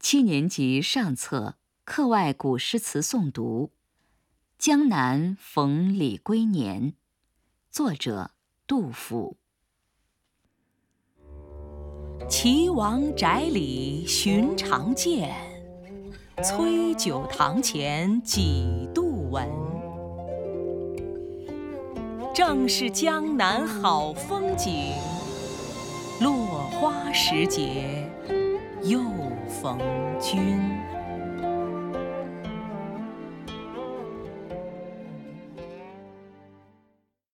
七年级上册课外古诗词诵读，《江南逢李龟年》，作者杜甫。岐王宅里寻常见，崔九堂前几度闻。正是江南好风景，落花时节又逢君。